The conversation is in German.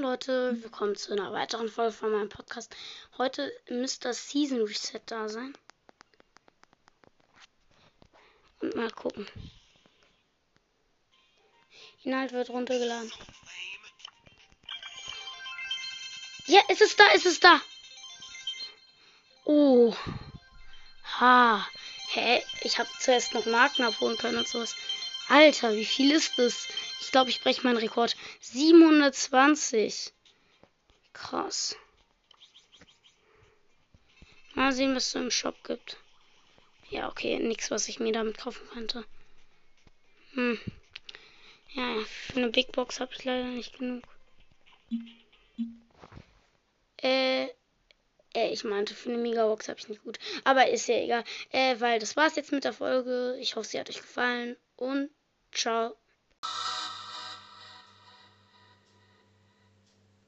Moin Leute, willkommen zu einer weiteren Folge von meinem Podcast. Heute müsste das Season Reset da sein. Und mal gucken. Inhalt wird runtergeladen. Ja, ist es da, ist es da. Oh. Ha. Hä? Ich habe zuerst noch Marken abholen können und sowas. Alter, wie viel ist das? Ich glaube, ich breche meinen Rekord. 720. Krass. Mal sehen, was es im Shop gibt. Ja, okay, nichts, was ich mir damit kaufen könnte. Hm. Ja, für eine Big Box habe ich leider nicht genug. Äh, äh, ich meinte, für eine Megabox habe ich nicht gut. Aber ist ja egal. Äh, weil das war's jetzt mit der Folge. Ich hoffe, sie hat euch gefallen und 找